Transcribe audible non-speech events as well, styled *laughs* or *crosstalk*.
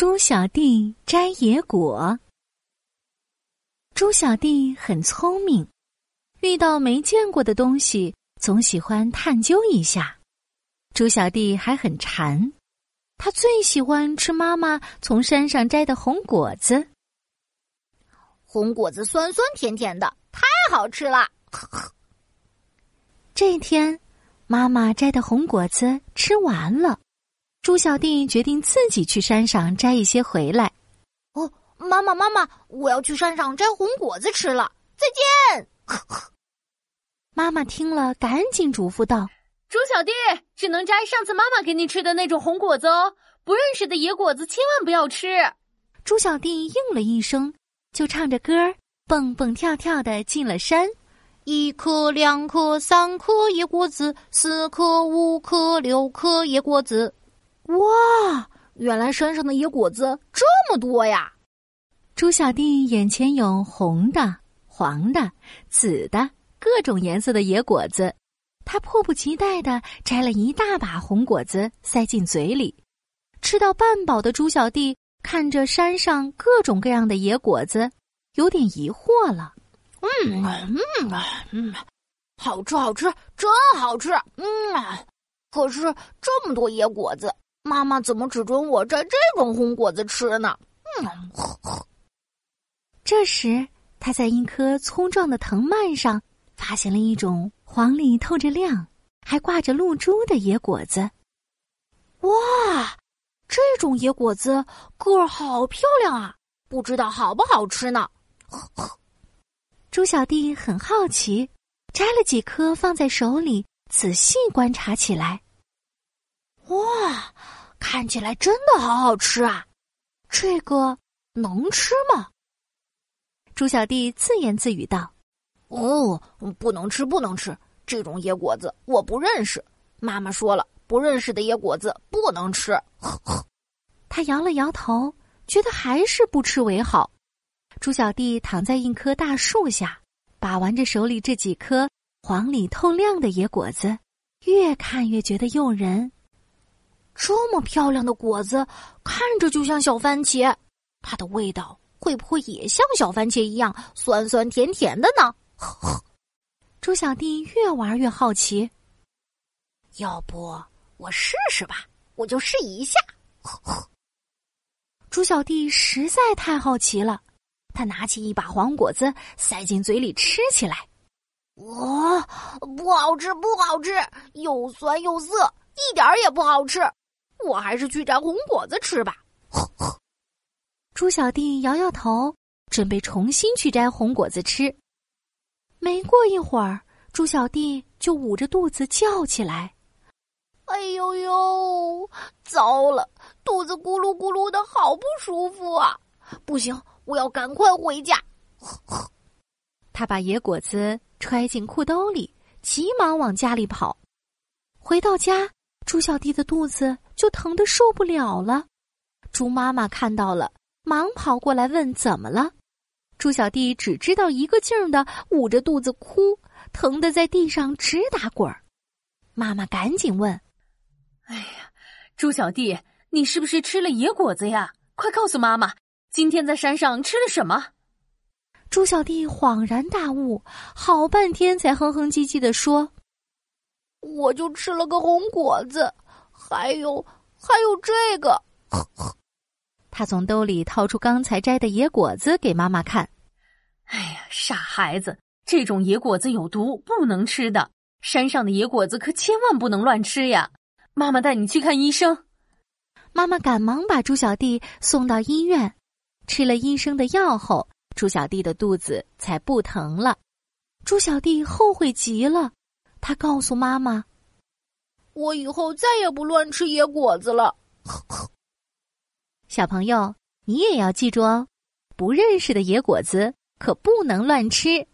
猪小弟摘野果。猪小弟很聪明，遇到没见过的东西，总喜欢探究一下。猪小弟还很馋，他最喜欢吃妈妈从山上摘的红果子。红果子酸酸甜甜的，太好吃了。这天，妈妈摘的红果子吃完了。猪小弟决定自己去山上摘一些回来。哦，妈妈，妈妈，我要去山上摘红果子吃了。再见。*laughs* 妈妈听了，赶紧嘱咐道：“猪小弟，只能摘上次妈妈给你吃的那种红果子哦，不认识的野果子千万不要吃。”猪小弟应了一声，就唱着歌儿，蹦蹦跳跳的进了山。一颗、两颗、三颗野果子，四颗、五颗、六颗野果子。哇！原来山上的野果子这么多呀！猪小弟眼前有红的、黄的、紫的各种颜色的野果子，他迫不及待的摘了一大把红果子塞进嘴里。吃到半饱的猪小弟看着山上各种各样的野果子，有点疑惑了。嗯嗯嗯，好吃好吃，真好吃！嗯，可是这么多野果子。妈妈怎么只准我摘这种红果子吃呢？嗯，这时他在一棵粗壮的藤蔓上发现了一种黄里透着亮、还挂着露珠的野果子。哇，这种野果子个儿好漂亮啊！不知道好不好吃呢？*laughs* 猪小弟很好奇，摘了几颗放在手里，仔细观察起来。哇，看起来真的好好吃啊！这个能吃吗？猪小弟自言自语道：“哦，不能吃，不能吃这种野果子，我不认识。妈妈说了，不认识的野果子不能吃。*laughs* ”他摇了摇头，觉得还是不吃为好。猪小弟躺在一棵大树下，把玩着手里这几颗黄里透亮的野果子，越看越觉得诱人。这么漂亮的果子，看着就像小番茄，它的味道会不会也像小番茄一样酸酸甜甜的呢？呵 *laughs* 呵猪小弟越玩越好奇，要不我试试吧？我就试一下。呵 *laughs* 呵猪小弟实在太好奇了，他拿起一把黄果子塞进嘴里吃起来。哇，不好吃，不好吃，又酸又涩，一点儿也不好吃。我还是去摘红果子吃吧。*laughs* 猪小弟摇摇头，准备重新去摘红果子吃。没过一会儿，猪小弟就捂着肚子叫起来：“哎呦呦，糟了，肚子咕噜咕噜的，好不舒服啊！不行，我要赶快回家。”他把野果子揣进裤兜里，急忙往家里跑。回到家。猪小弟的肚子就疼得受不了了，猪妈妈看到了，忙跑过来问怎么了。猪小弟只知道一个劲儿的捂着肚子哭，疼得在地上直打滚儿。妈妈赶紧问：“哎呀，猪小弟，你是不是吃了野果子呀？快告诉妈妈，今天在山上吃了什么？”猪小弟恍然大悟，好半天才哼哼唧唧的说。我就吃了个红果子，还有还有这个。*laughs* 他从兜里掏出刚才摘的野果子给妈妈看。哎呀，傻孩子，这种野果子有毒，不能吃的。山上的野果子可千万不能乱吃呀！妈妈带你去看医生。妈妈赶忙把猪小弟送到医院，吃了医生的药后，猪小弟的肚子才不疼了。猪小弟后悔极了。他告诉妈妈：“我以后再也不乱吃野果子了。”小朋友，你也要记住哦，不认识的野果子可不能乱吃。